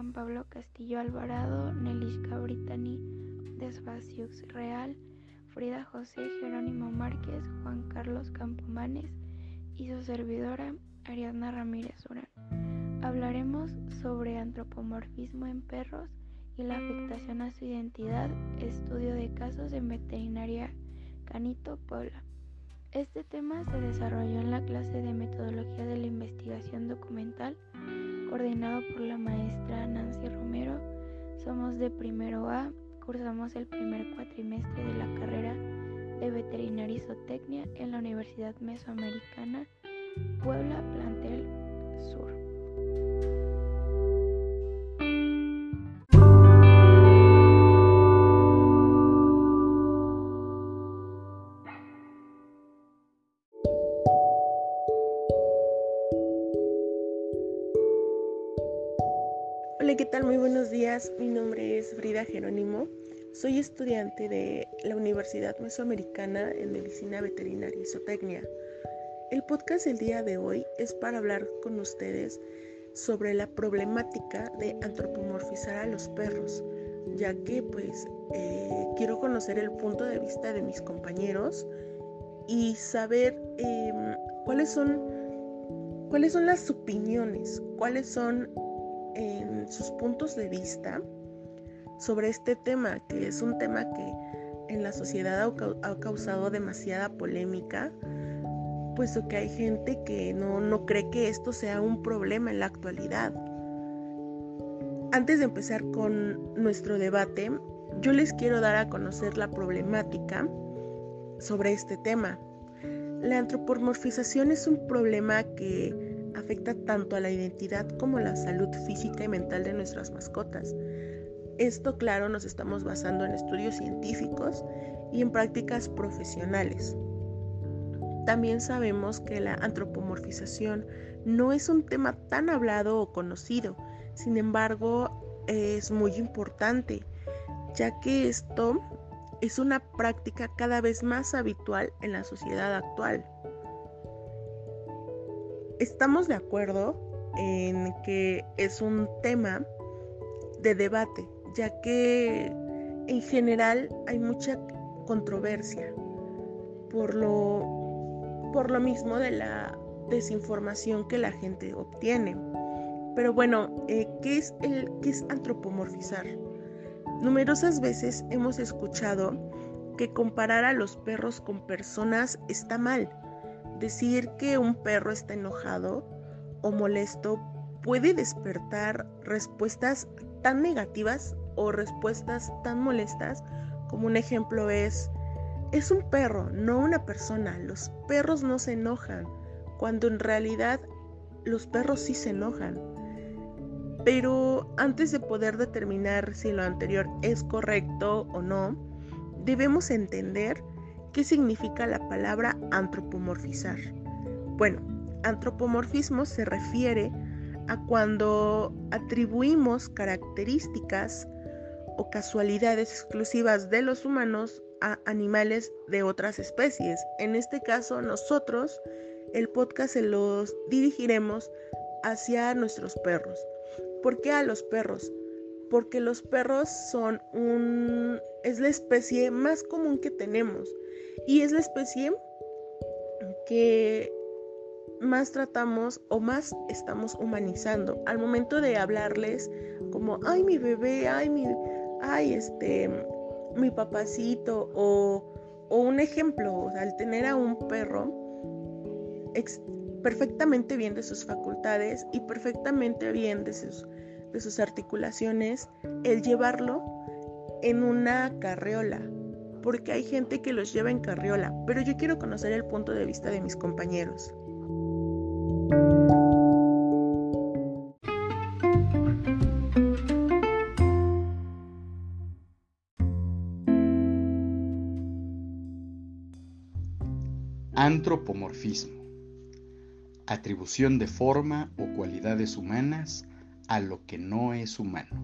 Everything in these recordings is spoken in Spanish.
Juan Pablo Castillo Alvarado, Nelishka Britani Desvaciux Real, Frida José Jerónimo Márquez, Juan Carlos Campomanes y su servidora Ariadna Ramírez Urán. Hablaremos sobre antropomorfismo en perros y la afectación a su identidad, estudio de casos en veterinaria Canito, Puebla. Este tema se desarrolló en la clase de metodología de la investigación documental, coordinado por la maestra Nancy Romero. Somos de primero A, cursamos el primer cuatrimestre de la carrera de veterinaria y zootecnia en la Universidad Mesoamericana, Puebla, plantel Sur. Muy buenos días. Mi nombre es Frida Jerónimo. Soy estudiante de la Universidad Mesoamericana en Medicina Veterinaria y Zootecnia. El podcast del día de hoy es para hablar con ustedes sobre la problemática de antropomorfizar a los perros, ya que pues eh, quiero conocer el punto de vista de mis compañeros y saber em, cuáles son cuáles son las opiniones, cuáles son en sus puntos de vista sobre este tema, que es un tema que en la sociedad ha, causado demasiada polémica, puesto que hay gente que no, no cree que esto sea un problema en la actualidad. Antes de empezar con nuestro debate, yo les quiero dar a conocer la problemática sobre este tema. La antropomorfización es un problema que afecta tanto a la identidad como a la salud física y mental de nuestras mascotas. Esto, claro, nos estamos basando en estudios científicos y en prácticas profesionales. También sabemos que la antropomorfización no es un tema tan hablado o conocido, sin embargo es muy importante, ya que esto es una práctica cada vez más habitual en la sociedad actual estamos de acuerdo en que es un tema de debate, ya que en general hay mucha controversia por lo, por lo mismo de la desinformación que la gente obtiene. Pero bueno, eh, ¿qué, es el, ¿qué es antropomorfizar? Numerosas veces hemos escuchado que comparar a los perros con personas está mal Decir que un perro está enojado o molesto puede despertar respuestas tan negativas o respuestas tan molestas como un ejemplo es, es un perro, no una persona. Los perros no se enojan, cuando en realidad los perros sí se enojan. Pero antes de poder determinar si lo anterior es correcto o no, debemos entender ¿Qué significa la palabra antropomorfizar? Bueno, antropomorfismo se refiere a cuando atribuimos características o casualidades exclusivas de los humanos a animales de otras especies. En este caso, nosotros, el podcast se los dirigiremos hacia nuestros perros. ¿Por qué a los perros? Porque los perros son un es la especie más común que tenemos. Y es la especie que más tratamos o más estamos humanizando. Al momento de hablarles como, ay, mi bebé, ay, mi, ay, este, mi papacito, o, un ejemplo, al tener a un perro perfectamente bien de sus facultades y perfectamente bien de sus, de sus articulaciones, el llevarlo en una carriola porque hay gente que los lleva en carriola, pero yo quiero conocer el punto de vista de mis compañeros. Antropomorfismo. Atribución de forma o cualidades humanas a lo que no es humano,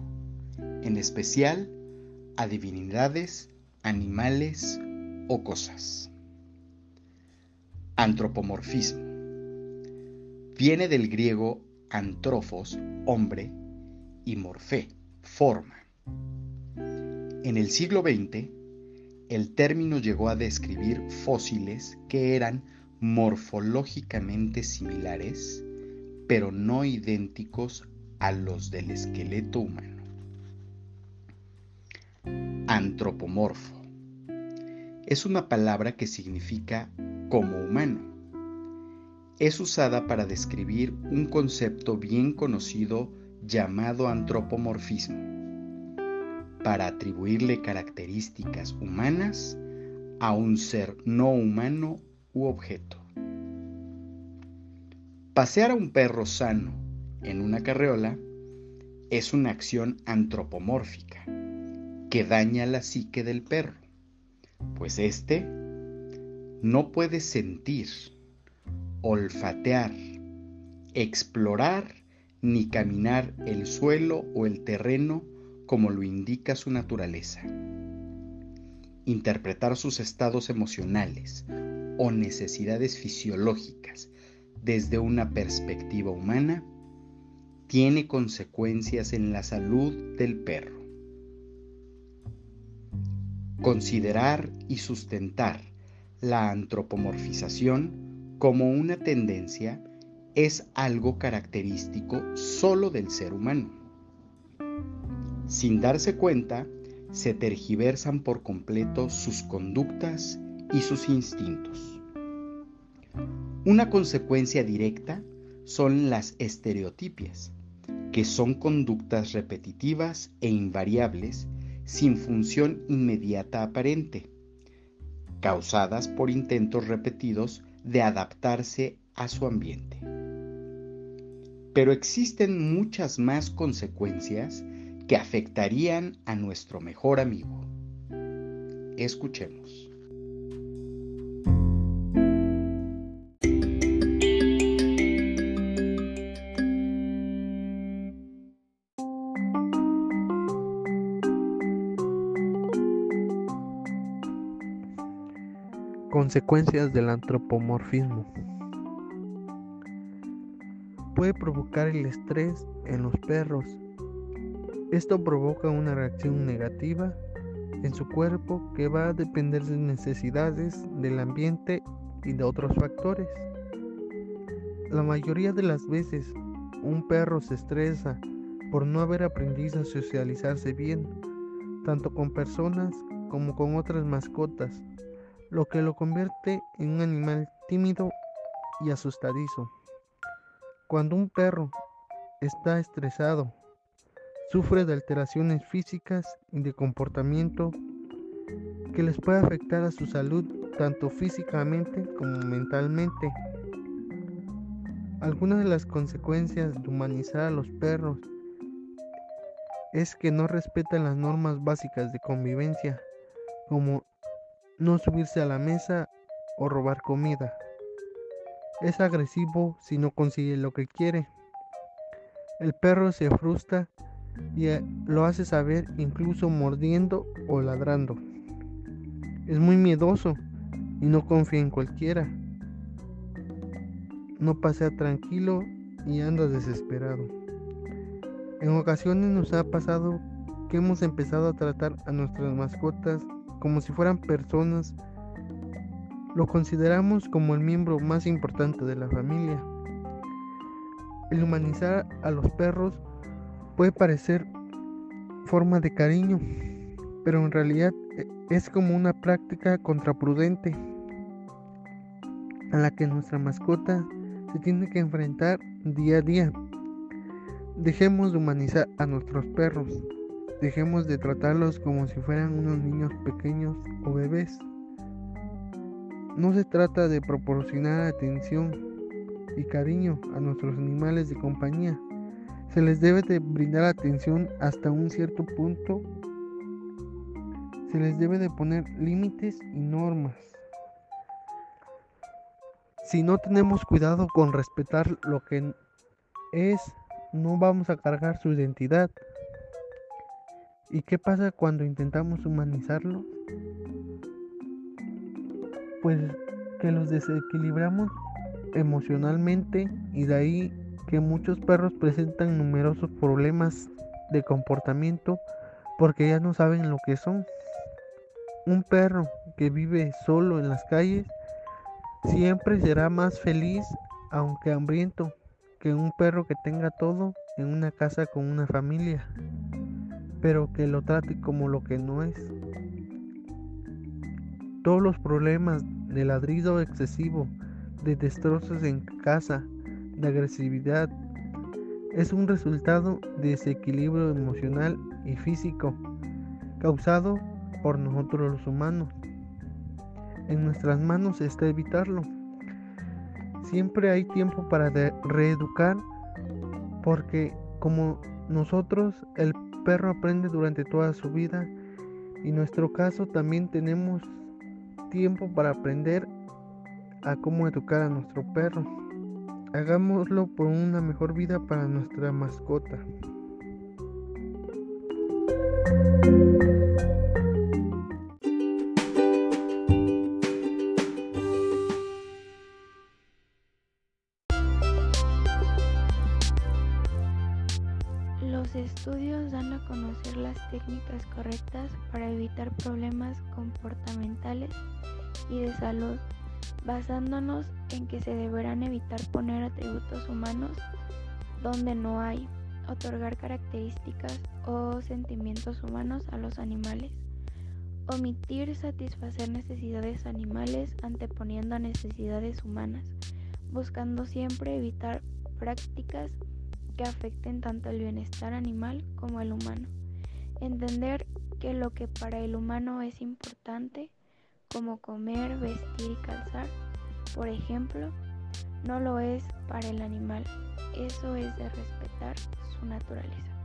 en especial a divinidades animales o cosas. Antropomorfismo. Viene del griego antrofos, hombre, y morfé, forma. En el siglo XX, el término llegó a describir fósiles que eran morfológicamente similares, pero no idénticos a los del esqueleto humano. Antropomorfo. Es una palabra que significa como humano. Es usada para describir un concepto bien conocido llamado antropomorfismo, para atribuirle características humanas a un ser no humano u objeto. Pasear a un perro sano en una carreola es una acción antropomórfica que daña la psique del perro, pues éste no puede sentir, olfatear, explorar ni caminar el suelo o el terreno como lo indica su naturaleza. Interpretar sus estados emocionales o necesidades fisiológicas desde una perspectiva humana tiene consecuencias en la salud del perro. Considerar y sustentar la antropomorfización como una tendencia es algo característico solo del ser humano. Sin darse cuenta, se tergiversan por completo sus conductas y sus instintos. Una consecuencia directa son las estereotipias, que son conductas repetitivas e invariables sin función inmediata aparente, causadas por intentos repetidos de adaptarse a su ambiente. Pero existen muchas más consecuencias que afectarían a nuestro mejor amigo. Escuchemos. Consecuencias del antropomorfismo. Puede provocar el estrés en los perros. Esto provoca una reacción negativa en su cuerpo que va a depender de necesidades del ambiente y de otros factores. La mayoría de las veces un perro se estresa por no haber aprendido a socializarse bien, tanto con personas como con otras mascotas lo que lo convierte en un animal tímido y asustadizo. Cuando un perro está estresado, sufre de alteraciones físicas y de comportamiento que les puede afectar a su salud tanto físicamente como mentalmente. Algunas de las consecuencias de humanizar a los perros es que no respetan las normas básicas de convivencia, como no subirse a la mesa o robar comida. Es agresivo si no consigue lo que quiere. El perro se frustra y eh, lo hace saber incluso mordiendo o ladrando. Es muy miedoso y no confía en cualquiera. No pasea tranquilo y anda desesperado. En ocasiones nos ha pasado que hemos empezado a tratar a nuestras mascotas como si fueran personas, lo consideramos como el miembro más importante de la familia. El humanizar a los perros puede parecer forma de cariño, pero en realidad e, es como una práctica contraprudente a la que nuestra mascota se tiene que enfrentar día a día. Dejemos de humanizar a nuestros perros. Dejemos de tratarlos como si fueran unos niños pequeños o bebés. No se trata de proporcionar atención y cariño a nuestros animales de compañía. Se les debe de brindar atención hasta un cierto punto. Se les debe de poner límites y normas. Si no tenemos cuidado con respetar lo que es, no vamos a cargar su identidad ¿Y qué pasa cuando intentamos humanizarlo? Pues que los desequilibramos emocionalmente y de ahí que muchos perros presentan numerosos problemas de comportamiento porque ya no saben lo que son. Un perro que vive solo en las calles siempre será más feliz aunque hambriento que un perro que tenga todo en una casa con una familia, pero que lo trate como lo que no es. Todos los problemas de ladrido excesivo, de destrozos en casa, de agresividad, es un resultado de desequilibrio emocional y físico causado por nosotros los humanos. En nuestras manos está evitarlo. Siempre hay tiempo para reeducar porque como nosotros el perro aprende durante toda su vida y en nuestro caso también tenemos tiempo para aprender a cómo educar a nuestro perro. Hagámoslo por una mejor vida para nuestra mascota. Conocer las técnicas correctas para evitar problemas comportamentales y de salud basándonos en que se deberán evitar poner atributos humanos donde no hay, otorgar características o sentimientos humanos a los animales, omitir satisfacer necesidades animales anteponiendo a necesidades humanas, buscando siempre evitar prácticas que afecten tanto el bienestar animal como el humano. Entender que lo que para el humano es importante como comer, vestir y calzar, por ejemplo, no lo es para el animal. Eso es de respetar su naturaleza.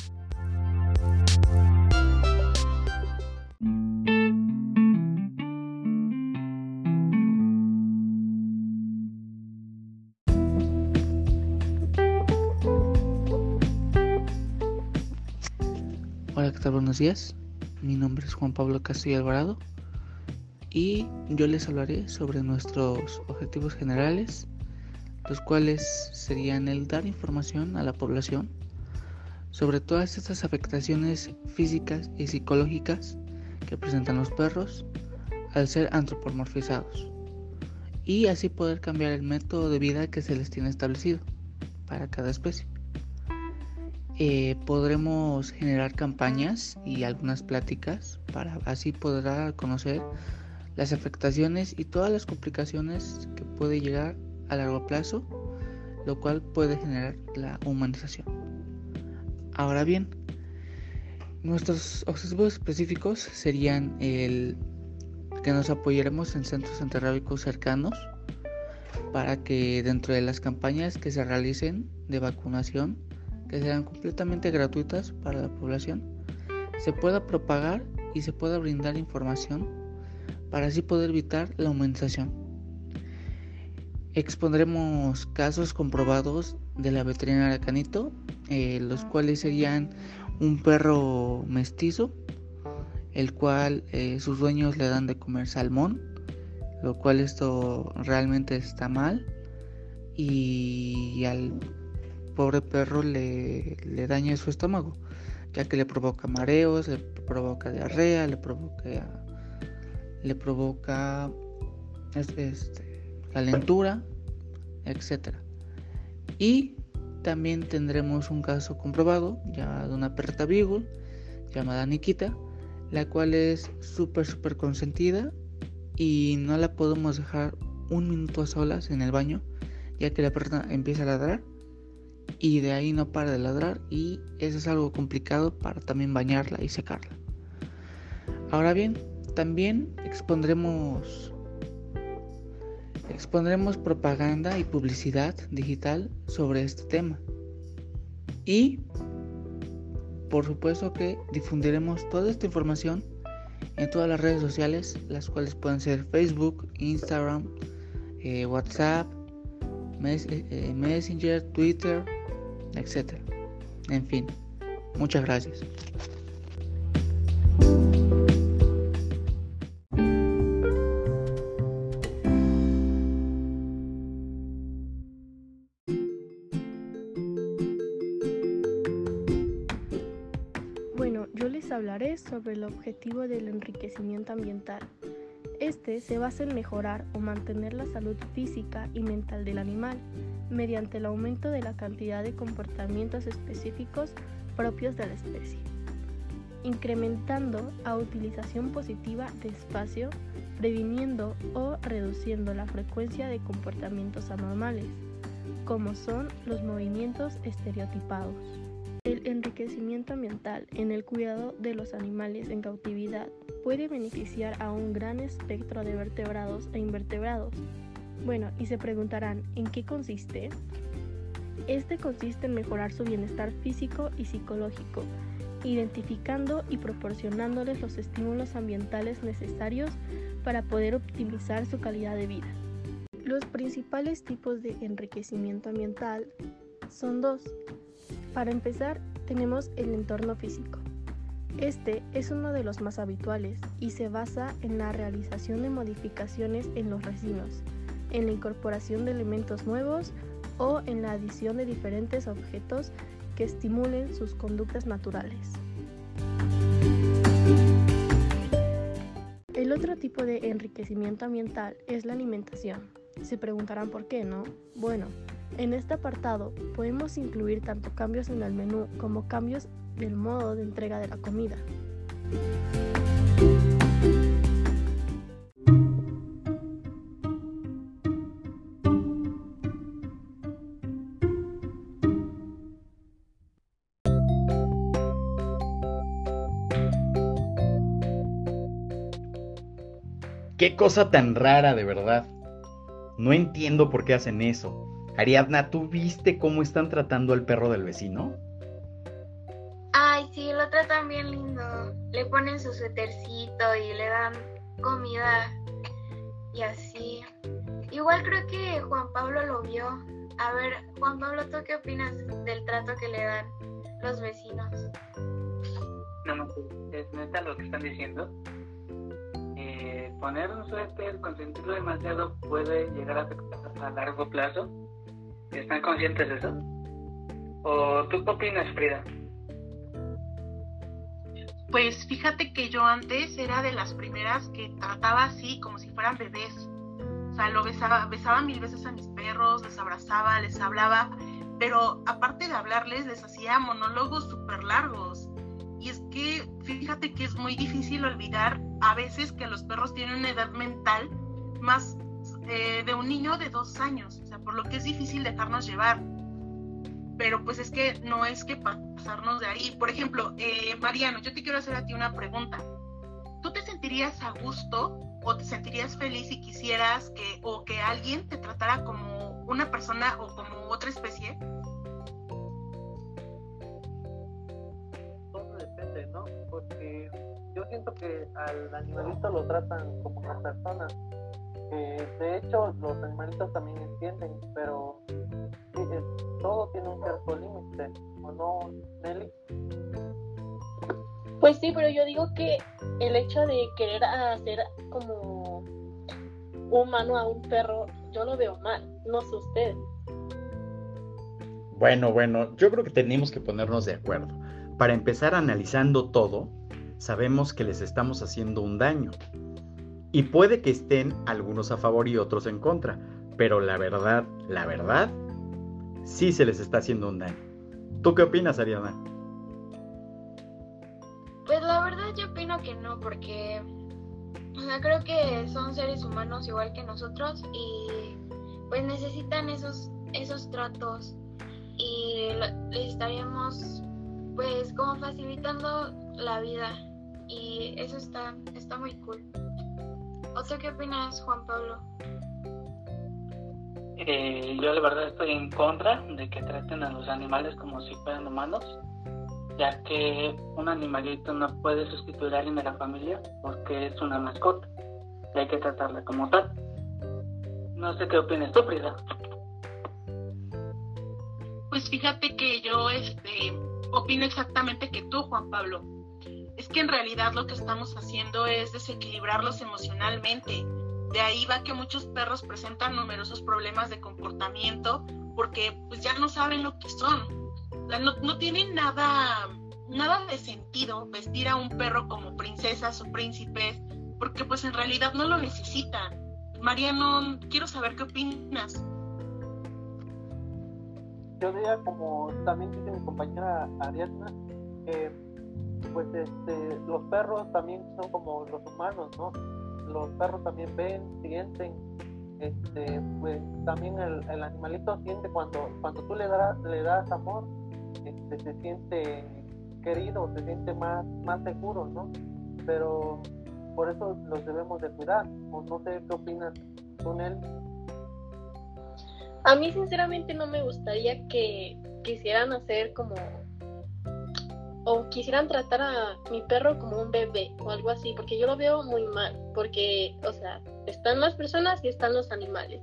Buenos días. Mi nombre es Juan Pablo Castillo Alvarado y yo les hablaré sobre nuestros objetivos generales, los cuales serían el dar información a la población sobre todas estas afectaciones físicas y psicológicas que presentan los perros al ser antropomorfizados y así poder cambiar el método de vida que se les tiene establecido para cada especie. Eh, podremos generar campañas y algunas pláticas para así poder conocer las afectaciones y todas las complicaciones que puede llegar a largo plazo, lo cual puede generar la humanización. Ahora bien, nuestros objetivos específicos serían el que nos apoyaremos en centros antirrábicos cercanos para que dentro de las campañas que se realicen de vacunación, que sean completamente gratuitas para la población, se pueda propagar y se pueda brindar información para así poder evitar la humanización. Expondremos casos comprobados de la veterinaria Canito, eh, los cuales serían un perro mestizo, el cual eh, sus dueños le dan de comer salmón, lo cual esto realmente está mal y al pobre perro le, le daña su estómago, ya que le provoca mareos, le provoca diarrea, le provoca le provoca este, calentura, etc. Y también tendremos un caso comprobado ya de una perrita Beagle llamada Nikita, la cual es súper, súper consentida y no la podemos dejar un minuto a solas en el baño, ya que la perra empieza a ladrar y de ahí no para de ladrar y eso es algo complicado para también bañarla y secarla. Ahora bien, también expondremos expondremos propaganda y publicidad digital sobre este tema. Y por supuesto que difundiremos toda esta información en todas las redes sociales, las cuales pueden ser Facebook, Instagram, eh, WhatsApp, eh, eh, Messenger, Twitter, etc. En fin, muchas gracias. Bueno, yo les hablaré sobre el objetivo del enriquecimiento ambiental. Se basa en mejorar o mantener la salud física y mental del animal mediante el aumento de la cantidad de comportamientos específicos propios de la especie, incrementando a utilización positiva de espacio, previniendo o reduciendo la frecuencia de comportamientos anormales, como son los movimientos estereotipados. El enriquecimiento ambiental en el cuidado de los animales en cautividad puede beneficiar a un gran espectro de vertebrados e invertebrados. Bueno, y se preguntarán, ¿en qué consiste? Este consiste en mejorar su bienestar físico y psicológico, identificando y proporcionándoles los estímulos ambientales necesarios para poder optimizar su calidad de vida. Los principales tipos de enriquecimiento ambiental son dos. Para empezar, tenemos el entorno físico. Este es uno de los más habituales y se basa en la realización de modificaciones en los resinos, en la incorporación de elementos nuevos o en la adición de diferentes objetos que estimulen sus conductas naturales. El otro tipo de enriquecimiento ambiental es la alimentación. Se preguntarán por qué, ¿no? Bueno, en este apartado podemos incluir tanto cambios en el menú como cambios del modo de entrega de la comida. Qué cosa tan rara, de verdad. No entiendo por qué hacen eso. Ariadna, ¿tú viste cómo están tratando al perro del vecino? Ay, sí, lo tratan bien lindo. Le ponen su suétercito y le dan comida y así. Igual creo que Juan Pablo lo vio. A ver, Juan Pablo, ¿tú qué opinas del trato que le dan los vecinos? No, no, pues, es neta lo que están diciendo. Eh, poner un suéter, consentirlo demasiado puede llegar a afectar a largo plazo ¿Están conscientes de eso? ¿O tú qué opinas, Frida? Pues fíjate que yo antes era de las primeras que trataba así, como si fueran bebés. O sea, lo besaba, besaba mil veces a mis perros, les abrazaba, les hablaba, pero aparte de hablarles, les hacía monólogos súper largos. Y es que fíjate que es muy difícil olvidar a veces que los perros tienen una edad mental más eh, de un niño de dos años por lo que es difícil dejarnos llevar. Pero pues es que no es que pasarnos de ahí. Por ejemplo, eh, Mariano, yo te quiero hacer a ti una pregunta. ¿Tú te sentirías a gusto o te sentirías feliz si quisieras que o que alguien te tratara como una persona o como otra especie? Todo depende, ¿no? Porque yo siento que al animalito lo tratan como una persona de hecho los animalitos también entienden, pero todo tiene un cierto límite, ¿o no, Nelly? Pues sí, pero yo digo que el hecho de querer hacer como humano a un perro, yo lo veo mal, no sé usted. Bueno, bueno, yo creo que tenemos que ponernos de acuerdo. Para empezar analizando todo, sabemos que les estamos haciendo un daño. Y puede que estén algunos a favor y otros en contra, pero la verdad, la verdad, sí se les está haciendo un daño. ¿Tú qué opinas, Ariana? Pues la verdad yo opino que no, porque creo que son seres humanos igual que nosotros y pues necesitan esos esos tratos y les estaríamos pues como facilitando la vida y eso está está muy cool. ¿O qué opinas, Juan Pablo? Eh, yo la verdad estoy en contra de que traten a los animales como si fueran humanos, ya que un animalito no puede sustituir a alguien de la familia porque es una mascota y hay que tratarla como tal. No sé qué opinas tú, Frida. Pues fíjate que yo este, opino exactamente que tú, Juan Pablo es que en realidad lo que estamos haciendo es desequilibrarlos emocionalmente. De ahí va que muchos perros presentan numerosos problemas de comportamiento porque pues ya no saben lo que son. no, tienen nada nada de sentido vestir a un perro como princesas o príncipes, porque pues en realidad no lo necesitan. Mariano, quiero saber qué opinas. Yo diría, como también dice mi compañera Ariadna, que pues este, los perros también son como los humanos, ¿no? Los perros también ven, sienten, este, pues también el, animalito siente cuando, cuando tú le das, le das amor, este, se siente querido, se siente más, más seguro, ¿no? Pero por eso los debemos de cuidar. O no sé qué opinas con él. A mí sinceramente no me gustaría que quisieran hacer como o quisieran tratar a mi perro como un bebé o algo así, porque yo lo veo muy mal, porque, o sea, están las personas y están los animales.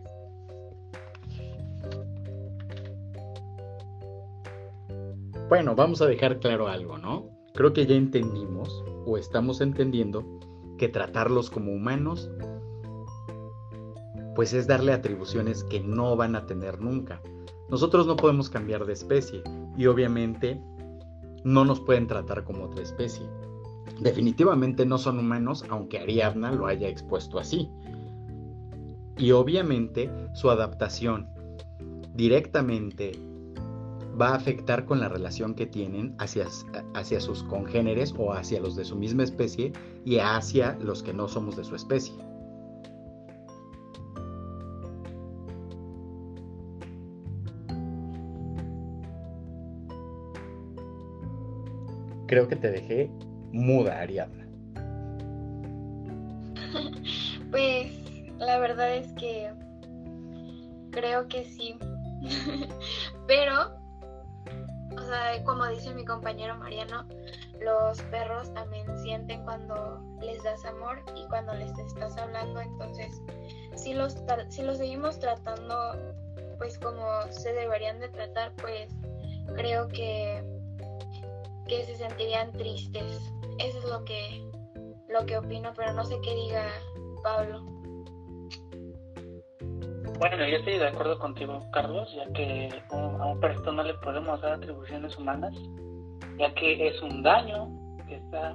Bueno, vamos a dejar claro algo, ¿no? Creo que ya entendimos o estamos entendiendo que tratarlos como humanos pues es darle atribuciones que no van a tener nunca. Nosotros no podemos cambiar de especie y obviamente no nos pueden tratar como otra especie. Definitivamente no son humanos, aunque Ariadna lo haya expuesto así. Y obviamente su adaptación directamente va a afectar con la relación que tienen hacia, hacia sus congéneres o hacia los de su misma especie y hacia los que no somos de su especie. Creo que te dejé muda, Ariadna. Pues la verdad es que creo que sí. Pero, o sea, como dice mi compañero Mariano, los perros también sienten cuando les das amor y cuando les estás hablando. Entonces, si los, si los seguimos tratando pues como se deberían de tratar, pues creo que que se sentirían tristes. Eso es lo que, lo que opino, pero no sé qué diga Pablo. Bueno, yo estoy de acuerdo contigo, Carlos, ya que a un perrito no le podemos dar atribuciones humanas, ya que es un daño que está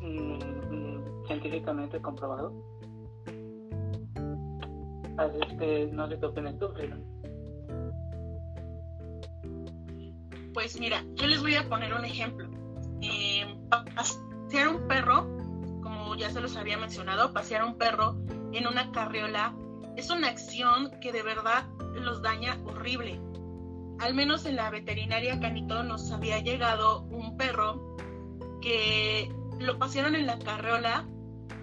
mm, científicamente comprobado. Así es que no sé qué opinas tú. Pues mira, yo les voy a poner un ejemplo. Eh, pasear un perro, como ya se los había mencionado, pasear un perro en una carriola es una acción que de verdad los daña horrible. Al menos en la veterinaria Canito nos había llegado un perro que lo pasearon en la carriola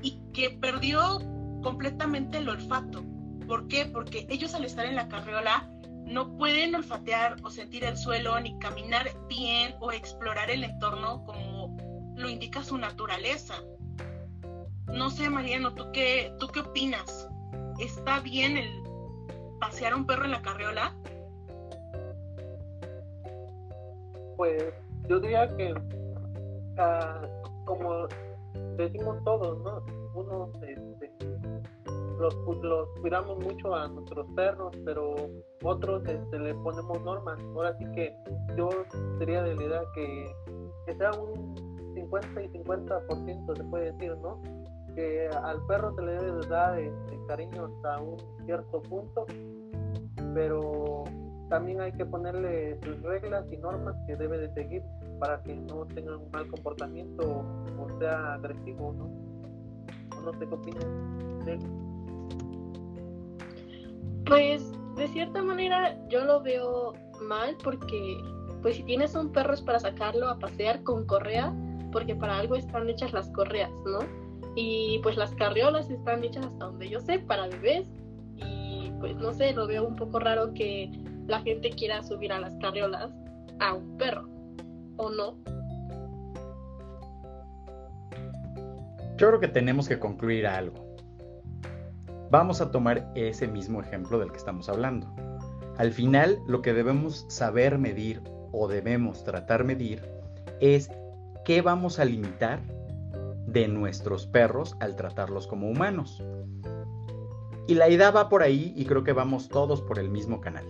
y que perdió completamente el olfato. ¿Por qué? Porque ellos al estar en la carriola no pueden olfatear o sentir el suelo ni caminar bien o explorar el entorno como lo indica su naturaleza. No sé, Mariano, ¿tú qué, ¿tú qué opinas? ¿Está bien el pasear a un perro en la carriola? Pues yo diría que, ah, como decimos todos, ¿no? Uno este, los, los, cuidamos mucho a nuestros perros, pero otros este, le ponemos normas. Ahora sí que yo sería de la idea que, sea un 50 y 50% se puede decir, ¿no? Que al perro se le debe dar este, cariño hasta un cierto punto, pero también hay que ponerle sus reglas y normas que debe de seguir para que no tenga un mal comportamiento o sea agresivo, ¿no? No sé qué opinas. Pues de cierta manera yo lo veo mal porque pues si tienes un perro es para sacarlo a pasear con correa, porque para algo están hechas las correas, ¿no? Y pues las carriolas están hechas hasta donde yo sé para bebés y pues no sé, lo veo un poco raro que la gente quiera subir a las carriolas a un perro, ¿o no? Yo creo que tenemos que concluir algo. Vamos a tomar ese mismo ejemplo del que estamos hablando. Al final, lo que debemos saber medir o debemos tratar medir es qué vamos a limitar de nuestros perros al tratarlos como humanos. Y la idea va por ahí y creo que vamos todos por el mismo canal.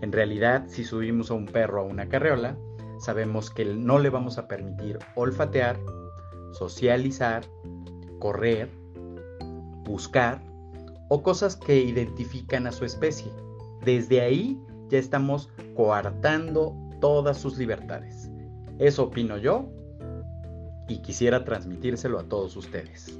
En realidad, si subimos a un perro a una carreola, sabemos que no le vamos a permitir olfatear, socializar, correr, buscar o cosas que identifican a su especie. Desde ahí ya estamos coartando todas sus libertades. Eso opino yo y quisiera transmitírselo a todos ustedes.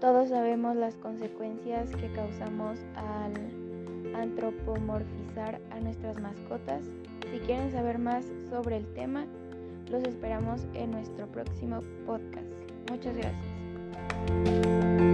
Todos sabemos las consecuencias que causamos al antropomorfizar a nuestras mascotas. Si quieren saber más sobre el tema, los esperamos en nuestro próximo podcast. Muchas gracias.